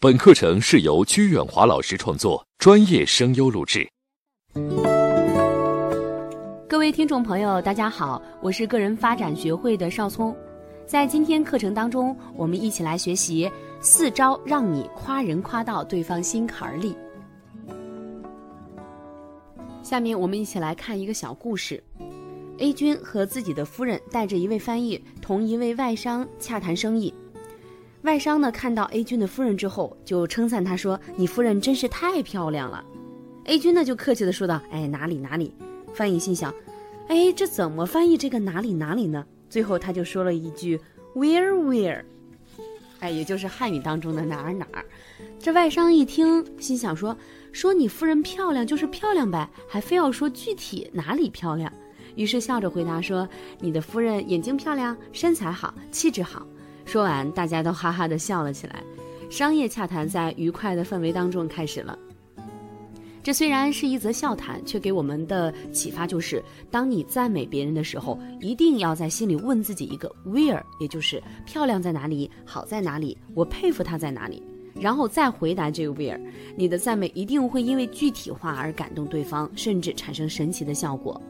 本课程是由鞠远华老师创作，专业声优录制。各位听众朋友，大家好，我是个人发展学会的邵聪。在今天课程当中，我们一起来学习四招让你夸人夸到对方心坎儿里。下面我们一起来看一个小故事：A 君和自己的夫人带着一位翻译，同一位外商洽谈生意。外商呢看到 A 君的夫人之后，就称赞他说：“你夫人真是太漂亮了。”A 君呢就客气的说道：“哎，哪里哪里。”翻译心想：“哎，这怎么翻译这个哪里哪里呢？”最后他就说了一句 “Where where”，哎，也就是汉语当中的哪儿哪儿。这外商一听，心想说：“说你夫人漂亮就是漂亮呗，还非要说具体哪里漂亮。”于是笑着回答说：“你的夫人眼睛漂亮，身材好，气质好。”说完，大家都哈哈的笑了起来。商业洽谈在愉快的氛围当中开始了。这虽然是一则笑谈，却给我们的启发就是：当你赞美别人的时候，一定要在心里问自己一个 “where”，也就是漂亮在哪里，好在哪里，我佩服她在哪里，然后再回答这个 “where”。你的赞美一定会因为具体化而感动对方，甚至产生神奇的效果。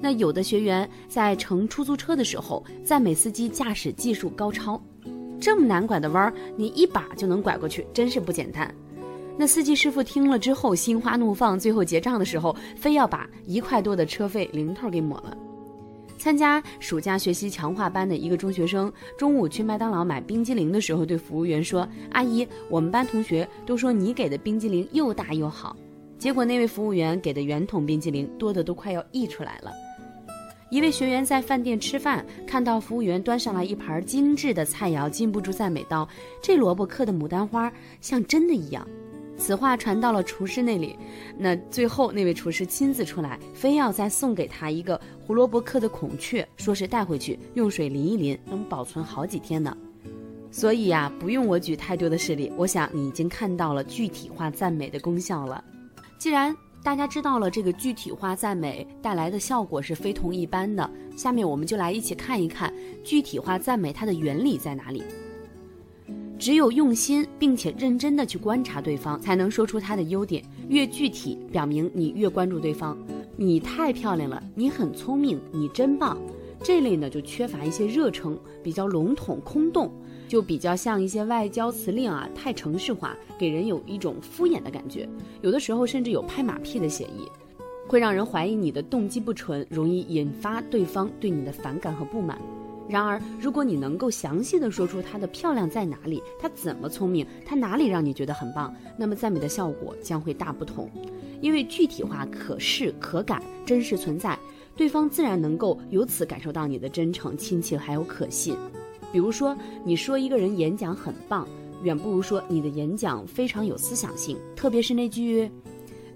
那有的学员在乘出租车的时候，赞美司机驾驶技术高超，这么难拐的弯儿，你一把就能拐过去，真是不简单。那司机师傅听了之后心花怒放，最后结账的时候，非要把一块多的车费零头给抹了。参加暑假学习强化班的一个中学生，中午去麦当劳买冰激凌的时候，对服务员说：“阿姨，我们班同学都说你给的冰激凌又大又好。”结果那位服务员给的圆筒冰激凌多的都快要溢出来了。一位学员在饭店吃饭，看到服务员端上来一盘精致的菜肴，禁不住赞美道：“这萝卜刻的牡丹花像真的一样。”此话传到了厨师那里，那最后那位厨师亲自出来，非要再送给他一个胡萝卜刻的孔雀，说是带回去用水淋一淋，能保存好几天呢。所以呀，不用我举太多的事例，我想你已经看到了具体化赞美的功效了。既然大家知道了这个具体化赞美带来的效果是非同一般的，下面我们就来一起看一看具体化赞美它的原理在哪里。只有用心并且认真的去观察对方，才能说出他的优点。越具体，表明你越关注对方。你太漂亮了，你很聪明，你真棒。这类呢就缺乏一些热诚，比较笼统空洞。就比较像一些外交辞令啊，太程式化，给人有一种敷衍的感觉，有的时候甚至有拍马屁的嫌疑，会让人怀疑你的动机不纯，容易引发对方对你的反感和不满。然而，如果你能够详细的说出她的漂亮在哪里，她怎么聪明，她哪里让你觉得很棒，那么赞美的效果将会大不同，因为具体化、可视、可感、真实存在，对方自然能够由此感受到你的真诚、亲切还有可信。比如说，你说一个人演讲很棒，远不如说你的演讲非常有思想性。特别是那句，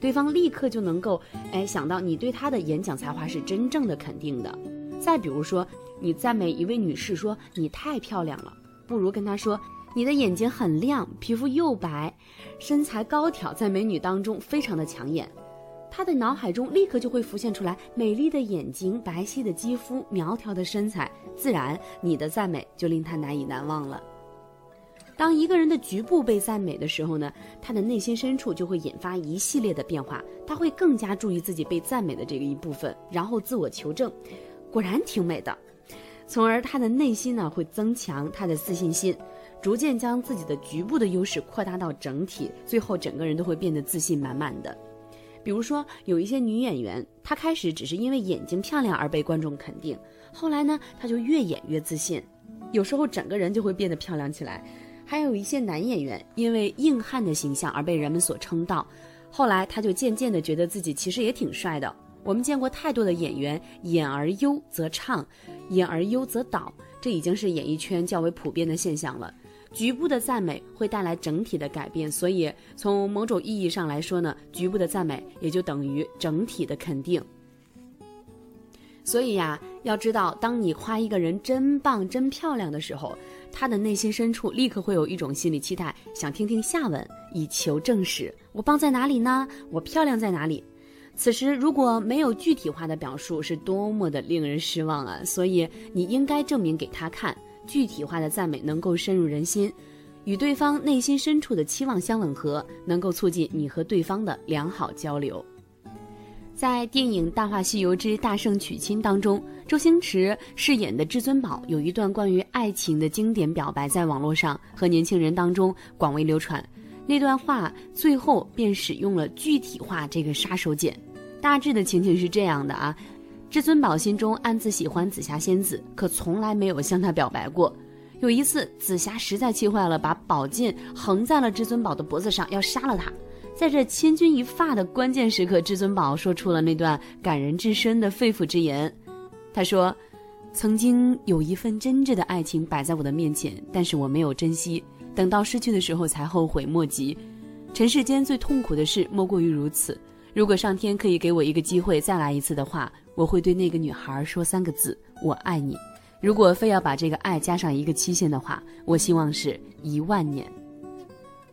对方立刻就能够哎想到你对他的演讲才华是真正的肯定的。再比如说，你赞美一位女士说你太漂亮了，不如跟她说你的眼睛很亮，皮肤又白，身材高挑，在美女当中非常的抢眼。他的脑海中立刻就会浮现出来美丽的眼睛、白皙的肌肤、苗条的身材，自然你的赞美就令他难以难忘了。当一个人的局部被赞美的时候呢，他的内心深处就会引发一系列的变化，他会更加注意自己被赞美的这个一部分，然后自我求证，果然挺美的，从而他的内心呢会增强他的自信心，逐渐将自己的局部的优势扩大到整体，最后整个人都会变得自信满满的。比如说，有一些女演员，她开始只是因为眼睛漂亮而被观众肯定，后来呢，她就越演越自信，有时候整个人就会变得漂亮起来。还有一些男演员，因为硬汉的形象而被人们所称道，后来他就渐渐的觉得自己其实也挺帅的。我们见过太多的演员，演而优则唱，演而优则导，这已经是演艺圈较为普遍的现象了。局部的赞美会带来整体的改变，所以从某种意义上来说呢，局部的赞美也就等于整体的肯定。所以呀，要知道，当你夸一个人真棒、真漂亮的时候，他的内心深处立刻会有一种心理期待，想听听下文，以求证实。我棒在哪里呢？我漂亮在哪里？此时如果没有具体化的表述，是多么的令人失望啊！所以你应该证明给他看。具体化的赞美能够深入人心，与对方内心深处的期望相吻合，能够促进你和对方的良好交流。在电影《大话西游之大圣娶亲》当中，周星驰饰演的至尊宝有一段关于爱情的经典表白，在网络上和年轻人当中广为流传。那段话最后便使用了具体化这个杀手锏。大致的情景是这样的啊，至尊宝心中暗自喜欢紫霞仙子，可从来没有向她表白过。有一次，紫霞实在气坏了，把宝剑横在了至尊宝的脖子上，要杀了他。在这千钧一发的关键时刻，至尊宝说出了那段感人至深的肺腑之言。他说：“曾经有一份真挚的爱情摆在我的面前，但是我没有珍惜，等到失去的时候才后悔莫及。尘世间最痛苦的事莫过于如此。如果上天可以给我一个机会再来一次的话，我会对那个女孩说三个字：我爱你。如果非要把这个爱加上一个期限的话，我希望是一万年。”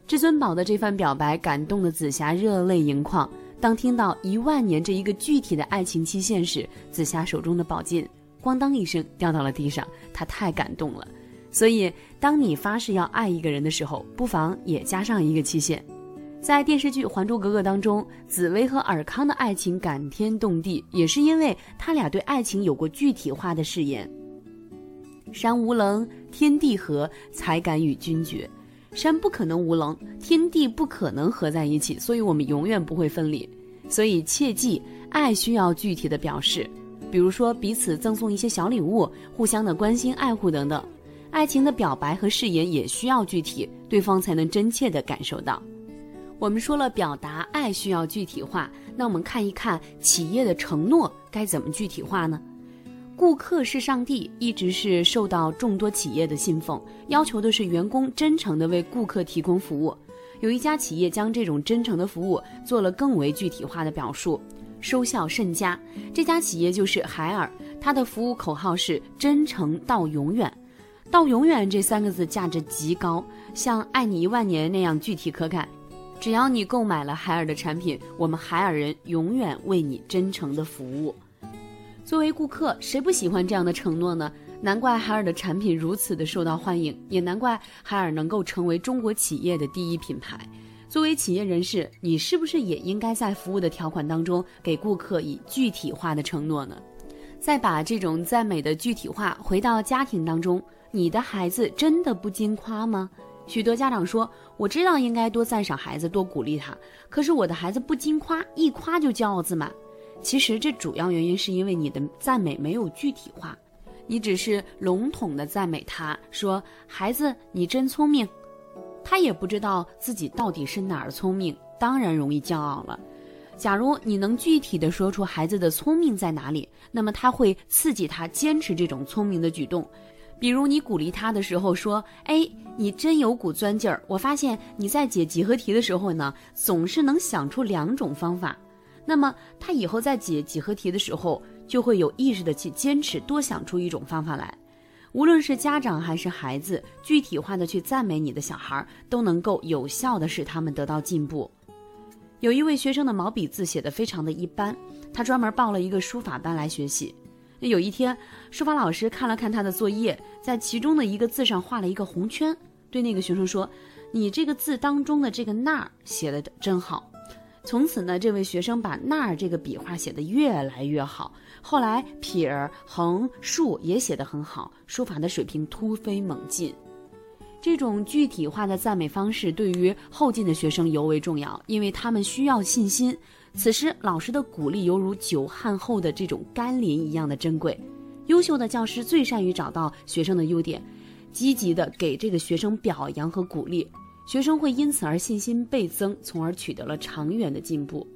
至尊宝的这番表白感动了紫霞，热泪盈眶。当听到一万年这一个具体的爱情期限时，紫霞手中的宝剑咣当一声掉到了地上，她太感动了。所以，当你发誓要爱一个人的时候，不妨也加上一个期限。在电视剧《还珠格格》当中，紫薇和尔康的爱情感天动地，也是因为他俩对爱情有过具体化的誓言：“山无棱，天地合，才敢与君绝。”山不可能无棱，天地不可能合在一起，所以我们永远不会分离。所以切记，爱需要具体的表示，比如说彼此赠送一些小礼物，互相的关心爱护等等。爱情的表白和誓言也需要具体，对方才能真切的感受到。我们说了，表达爱需要具体化，那我们看一看企业的承诺该怎么具体化呢？顾客是上帝，一直是受到众多企业的信奉，要求的是员工真诚地为顾客提供服务。有一家企业将这种真诚的服务做了更为具体化的表述，收效甚佳。这家企业就是海尔，它的服务口号是“真诚到永远”。到永远这三个字价值极高，像“爱你一万年”那样具体可感。只要你购买了海尔的产品，我们海尔人永远为你真诚的服务。作为顾客，谁不喜欢这样的承诺呢？难怪海尔的产品如此的受到欢迎，也难怪海尔能够成为中国企业的第一品牌。作为企业人士，你是不是也应该在服务的条款当中给顾客以具体化的承诺呢？再把这种赞美的具体化回到家庭当中，你的孩子真的不经夸吗？许多家长说：“我知道应该多赞赏孩子，多鼓励他，可是我的孩子不经夸，一夸就骄傲自满。”其实这主要原因是因为你的赞美没有具体化，你只是笼统的赞美他，说孩子你真聪明，他也不知道自己到底是哪儿聪明，当然容易骄傲了。假如你能具体的说出孩子的聪明在哪里，那么他会刺激他坚持这种聪明的举动。比如你鼓励他的时候说：“哎，你真有股钻劲儿，我发现你在解几何题的时候呢，总是能想出两种方法。”那么他以后在解几何题的时候，就会有意识的去坚持多想出一种方法来。无论是家长还是孩子，具体化的去赞美你的小孩，都能够有效的使他们得到进步。有一位学生的毛笔字写的非常的一般，他专门报了一个书法班来学习。有一天，书法老师看了看他的作业，在其中的一个字上画了一个红圈，对那个学生说：“你这个字当中的这个那儿写的真好。”从此呢，这位学生把那儿这个笔画写得越来越好，后来撇儿、横、竖也写得很好，书法的水平突飞猛进。这种具体化的赞美方式对于后进的学生尤为重要，因为他们需要信心。此时老师的鼓励犹如久旱后的这种甘霖一样的珍贵。优秀的教师最善于找到学生的优点，积极的给这个学生表扬和鼓励。学生会因此而信心倍增，从而取得了长远的进步。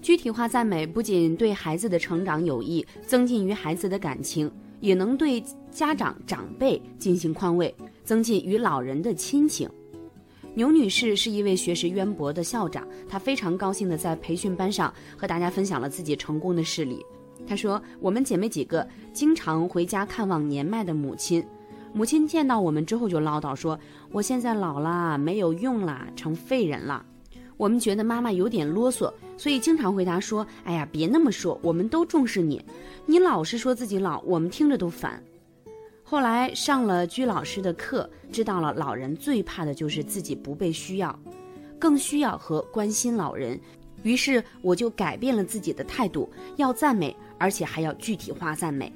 具体化赞美不仅对孩子的成长有益，增进与孩子的感情，也能对家长长辈进行宽慰，增进与老人的亲情。牛女士是一位学识渊博的校长，她非常高兴地在培训班上和大家分享了自己成功的事例。她说：“我们姐妹几个经常回家看望年迈的母亲。”母亲见到我们之后就唠叨说：“我现在老了，没有用了，成废人了。”我们觉得妈妈有点啰嗦，所以经常回答说：“哎呀，别那么说，我们都重视你。你老是说自己老，我们听着都烦。”后来上了鞠老师的课，知道了老人最怕的就是自己不被需要，更需要和关心老人。于是我就改变了自己的态度，要赞美，而且还要具体化赞美。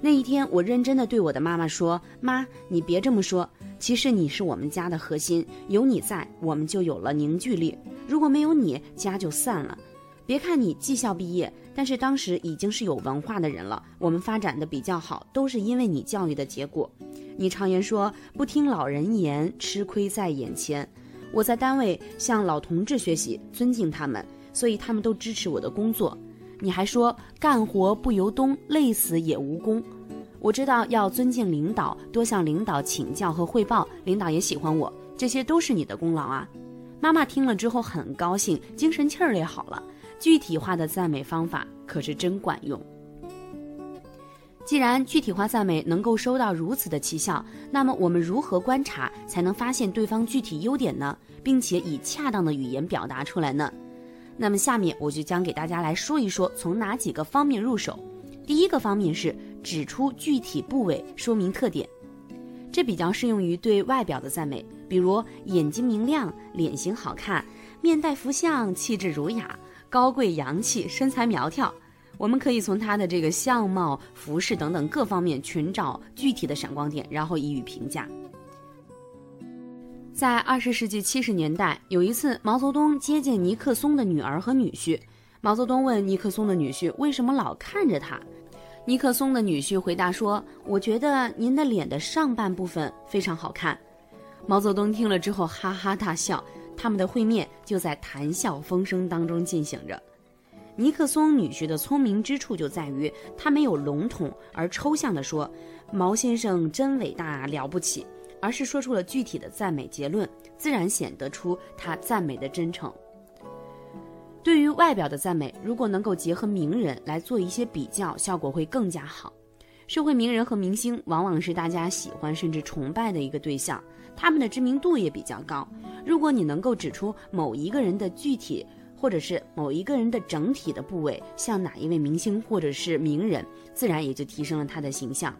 那一天，我认真的对我的妈妈说：“妈，你别这么说。其实你是我们家的核心，有你在，我们就有了凝聚力。如果没有你，家就散了。别看你技校毕业，但是当时已经是有文化的人了。我们发展的比较好，都是因为你教育的结果。你常言说，不听老人言，吃亏在眼前。我在单位向老同志学习，尊敬他们，所以他们都支持我的工作。”你还说干活不由东，累死也无功。我知道要尊敬领导，多向领导请教和汇报，领导也喜欢我，这些都是你的功劳啊！妈妈听了之后很高兴，精神气儿也好了。具体化的赞美方法可是真管用。既然具体化赞美能够收到如此的奇效，那么我们如何观察才能发现对方具体优点呢？并且以恰当的语言表达出来呢？那么下面我就将给大家来说一说，从哪几个方面入手。第一个方面是指出具体部位，说明特点，这比较适用于对外表的赞美，比如眼睛明亮、脸型好看、面带福相、气质儒雅、高贵洋气、身材苗条。我们可以从他的这个相貌、服饰等等各方面寻找具体的闪光点，然后予以评价。在二十世纪七十年代，有一次，毛泽东接见尼克松的女儿和女婿。毛泽东问尼克松的女婿：“为什么老看着他？”尼克松的女婿回答说：“我觉得您的脸的上半部分非常好看。”毛泽东听了之后哈哈大笑。他们的会面就在谈笑风生当中进行着。尼克松女婿的聪明之处就在于，他没有笼统而抽象地说：“毛先生真伟大了不起。”而是说出了具体的赞美结论，自然显得出他赞美的真诚。对于外表的赞美，如果能够结合名人来做一些比较，效果会更加好。社会名人和明星往往是大家喜欢甚至崇拜的一个对象，他们的知名度也比较高。如果你能够指出某一个人的具体，或者是某一个人的整体的部位像哪一位明星或者是名人，自然也就提升了他的形象。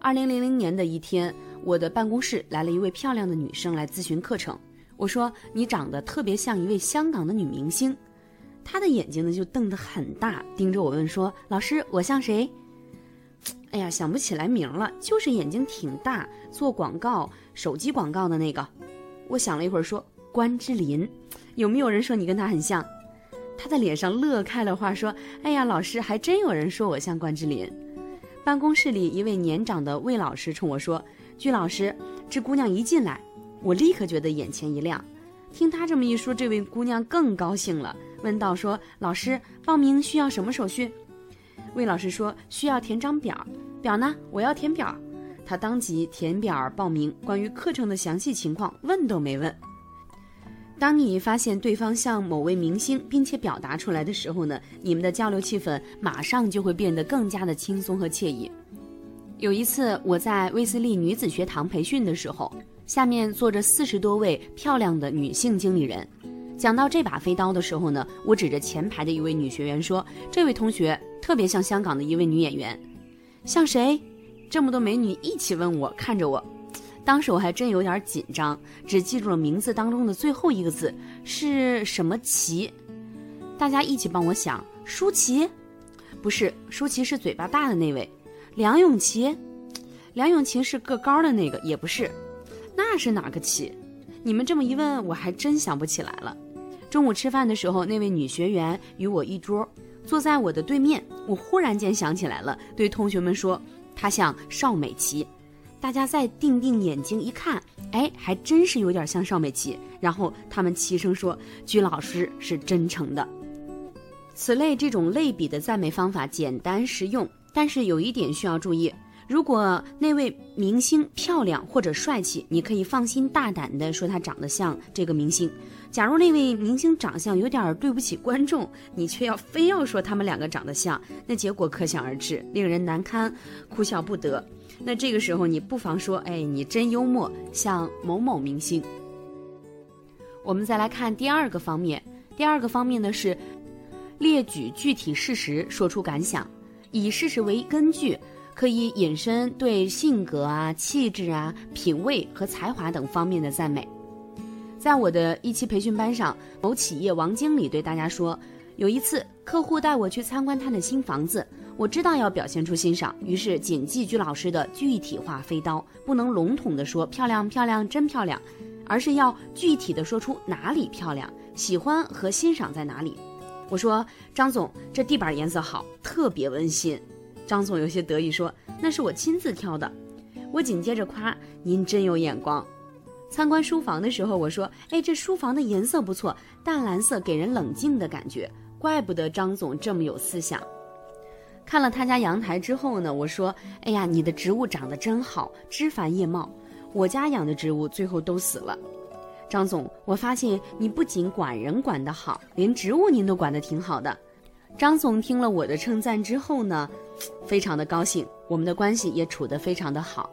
二零零零年的一天，我的办公室来了一位漂亮的女生来咨询课程。我说：“你长得特别像一位香港的女明星。”他的眼睛呢就瞪得很大，盯着我问说：“老师，我像谁？”哎呀，想不起来名了，就是眼睛挺大，做广告、手机广告的那个。我想了一会儿说：“关之琳。”有没有人说你跟她很像？他的脸上乐开了花，说：“哎呀，老师，还真有人说我像关之琳。”办公室里，一位年长的魏老师冲我说：“鞠老师，这姑娘一进来，我立刻觉得眼前一亮。听他这么一说，这位姑娘更高兴了，问道：说老师，报名需要什么手续？”魏老师说：“需要填张表，表呢？我要填表。”他当即填表报名，关于课程的详细情况问都没问。当你发现对方像某位明星，并且表达出来的时候呢，你们的交流气氛马上就会变得更加的轻松和惬意。有一次我在威斯利女子学堂培训的时候，下面坐着四十多位漂亮的女性经理人。讲到这把飞刀的时候呢，我指着前排的一位女学员说：“这位同学特别像香港的一位女演员，像谁？”这么多美女一起问我，看着我。当时我还真有点紧张，只记住了名字当中的最后一个字是什么琪。大家一起帮我想，舒淇，不是舒淇是嘴巴大的那位，梁咏琪，梁咏琪是个高的那个，也不是，那是哪个琪？你们这么一问，我还真想不起来了。中午吃饭的时候，那位女学员与我一桌，坐在我的对面，我忽然间想起来了，对同学们说，她像邵美琪。大家再定定眼睛一看，哎，还真是有点像邵美琪。然后他们齐声说：“鞠老师是真诚的。”此类这种类比的赞美方法简单实用，但是有一点需要注意：如果那位明星漂亮或者帅气，你可以放心大胆地说他长得像这个明星；假如那位明星长相有点对不起观众，你却要非要说他们两个长得像，那结果可想而知，令人难堪，哭笑不得。那这个时候，你不妨说：“哎，你真幽默，像某某明星。”我们再来看第二个方面，第二个方面呢是列举具体事实，说出感想，以事实为根据，可以引申对性格啊、气质啊、品味和才华等方面的赞美。在我的一期培训班上，某企业王经理对大家说，有一次客户带我去参观他的新房子，我知道要表现出欣赏，于是谨记居老师的具体化飞刀，不能笼统的说漂亮漂亮真漂亮，而是要具体的说出哪里漂亮，喜欢和欣赏在哪里。我说张总，这地板颜色好，特别温馨。张总有些得意说：“那是我亲自挑的。”我紧接着夸：“您真有眼光。”参观书房的时候，我说：“哎，这书房的颜色不错，淡蓝色给人冷静的感觉，怪不得张总这么有思想。”看了他家阳台之后呢，我说：“哎呀，你的植物长得真好，枝繁叶茂。我家养的植物最后都死了。”张总，我发现你不仅管人管得好，连植物您都管得挺好的。张总听了我的称赞之后呢，非常的高兴，我们的关系也处得非常的好。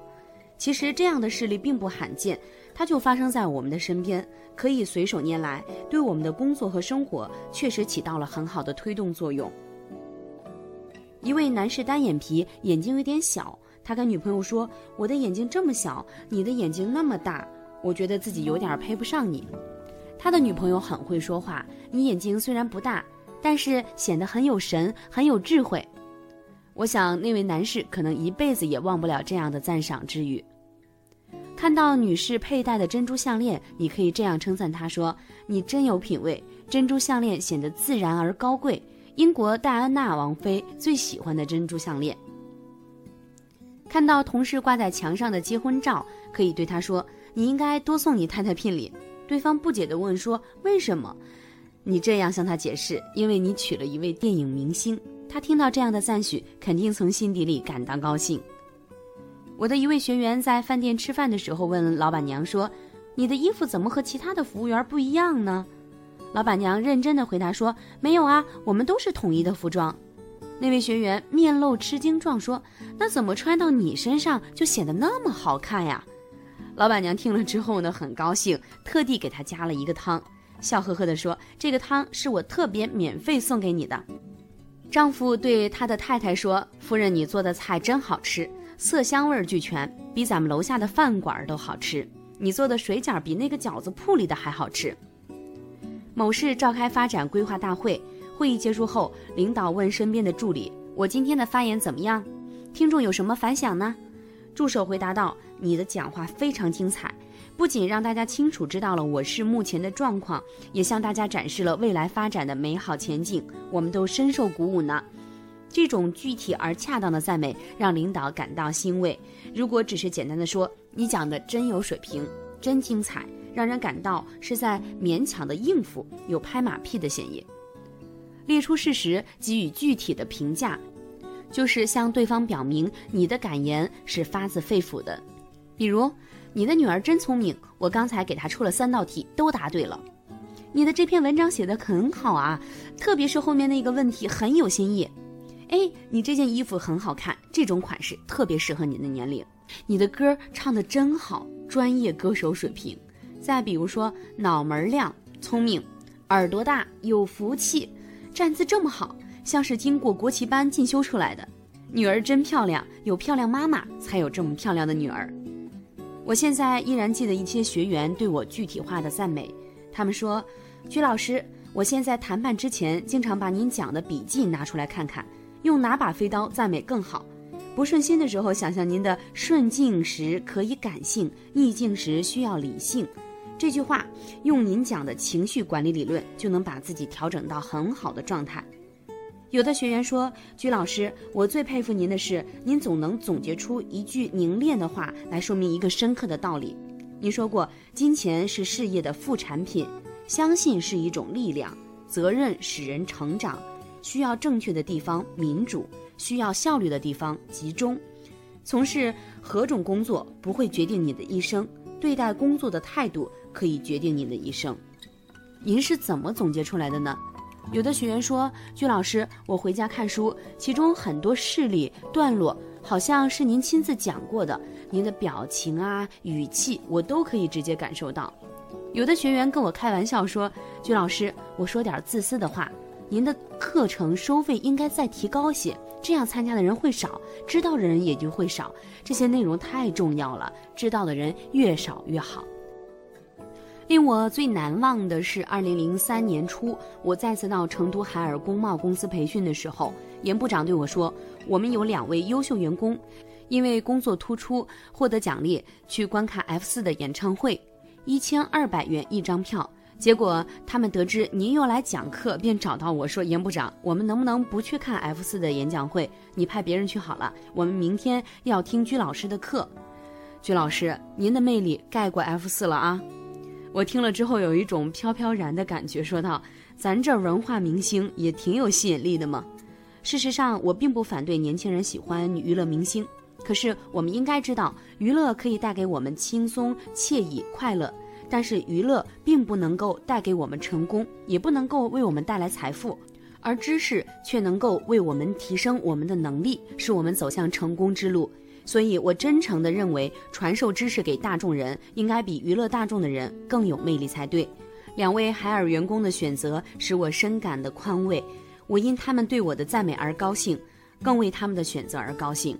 其实这样的事例并不罕见，它就发生在我们的身边，可以随手拈来，对我们的工作和生活确实起到了很好的推动作用。一位男士单眼皮，眼睛有点小，他跟女朋友说：“我的眼睛这么小，你的眼睛那么大。”我觉得自己有点配不上你，他的女朋友很会说话。你眼睛虽然不大，但是显得很有神，很有智慧。我想那位男士可能一辈子也忘不了这样的赞赏之语。看到女士佩戴的珍珠项链，你可以这样称赞她说：“你真有品味，珍珠项链显得自然而高贵。”英国戴安娜王妃最喜欢的珍珠项链。看到同事挂在墙上的结婚照，可以对他说。你应该多送你太太聘礼。对方不解地问说：“为什么？”你这样向他解释：“因为你娶了一位电影明星。”他听到这样的赞许，肯定从心底里感到高兴。我的一位学员在饭店吃饭的时候问老板娘说：“你的衣服怎么和其他的服务员不一样呢？”老板娘认真的回答说：“没有啊，我们都是统一的服装。”那位学员面露吃惊状说：“那怎么穿到你身上就显得那么好看呀？”老板娘听了之后呢，很高兴，特地给他加了一个汤，笑呵呵地说：“这个汤是我特别免费送给你的。”丈夫对他的太太说：“夫人，你做的菜真好吃，色香味俱全，比咱们楼下的饭馆都好吃。你做的水饺比那个饺子铺里的还好吃。”某市召开发展规划大会，会议结束后，领导问身边的助理：“我今天的发言怎么样？听众有什么反响呢？”助手回答道：“你的讲话非常精彩，不仅让大家清楚知道了我市目前的状况，也向大家展示了未来发展的美好前景，我们都深受鼓舞呢。”这种具体而恰当的赞美让领导感到欣慰。如果只是简单的说“你讲的真有水平，真精彩”，让人感到是在勉强的应付，有拍马屁的嫌疑。列出事实，给予具体的评价。就是向对方表明你的感言是发自肺腑的，比如你的女儿真聪明，我刚才给她出了三道题都答对了。你的这篇文章写的很好啊，特别是后面那个问题很有新意。哎，你这件衣服很好看，这种款式特别适合你的年龄。你的歌唱的真好，专业歌手水平。再比如说脑门亮，聪明，耳朵大，有福气，站姿这么好。像是经过国旗班进修出来的，女儿真漂亮，有漂亮妈妈才有这么漂亮的女儿。我现在依然记得一些学员对我具体化的赞美，他们说：“鞠老师，我现在谈判之前经常把您讲的笔记拿出来看看，用哪把飞刀赞美更好？不顺心的时候，想想您的顺境时可以感性，逆境时需要理性。这句话用您讲的情绪管理理论，就能把自己调整到很好的状态。”有的学员说：“鞠老师，我最佩服您的是，您总能总结出一句凝练的话来说明一个深刻的道理。您说过，金钱是事业的副产品，相信是一种力量，责任使人成长，需要正确的地方民主，需要效率的地方集中。从事何种工作不会决定你的一生，对待工作的态度可以决定你的一生。您是怎么总结出来的呢？”有的学员说：“鞠老师，我回家看书，其中很多事例段落好像是您亲自讲过的，您的表情啊、语气，我都可以直接感受到。”有的学员跟我开玩笑说：“鞠老师，我说点自私的话，您的课程收费应该再提高些，这样参加的人会少，知道的人也就会少。这些内容太重要了，知道的人越少越好。令我最难忘的是，二零零三年初，我再次到成都海尔工贸公司培训的时候，严部长对我说：“我们有两位优秀员工，因为工作突出获得奖励，去观看 F 四的演唱会，一千二百元一张票。结果他们得知您又来讲课，便找到我说：‘严部长，我们能不能不去看 F 四的演讲会？你派别人去好了，我们明天要听鞠老师的课。’鞠老师，您的魅力盖过 F 四了啊！”我听了之后有一种飘飘然的感觉，说道：“咱这文化明星也挺有吸引力的嘛。”事实上，我并不反对年轻人喜欢娱乐明星，可是我们应该知道，娱乐可以带给我们轻松、惬意、快乐，但是娱乐并不能够带给我们成功，也不能够为我们带来财富，而知识却能够为我们提升我们的能力，使我们走向成功之路。所以，我真诚地认为，传授知识给大众人，应该比娱乐大众的人更有魅力才对。两位海尔员工的选择使我深感的宽慰，我因他们对我的赞美而高兴，更为他们的选择而高兴。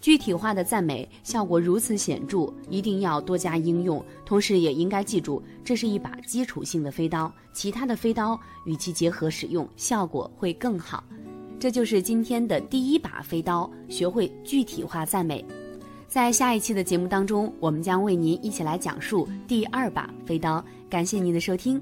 具体化的赞美效果如此显著，一定要多加应用。同时，也应该记住，这是一把基础性的飞刀，其他的飞刀与其结合使用，效果会更好。这就是今天的第一把飞刀，学会具体化赞美。在下一期的节目当中，我们将为您一起来讲述第二把飞刀。感谢您的收听，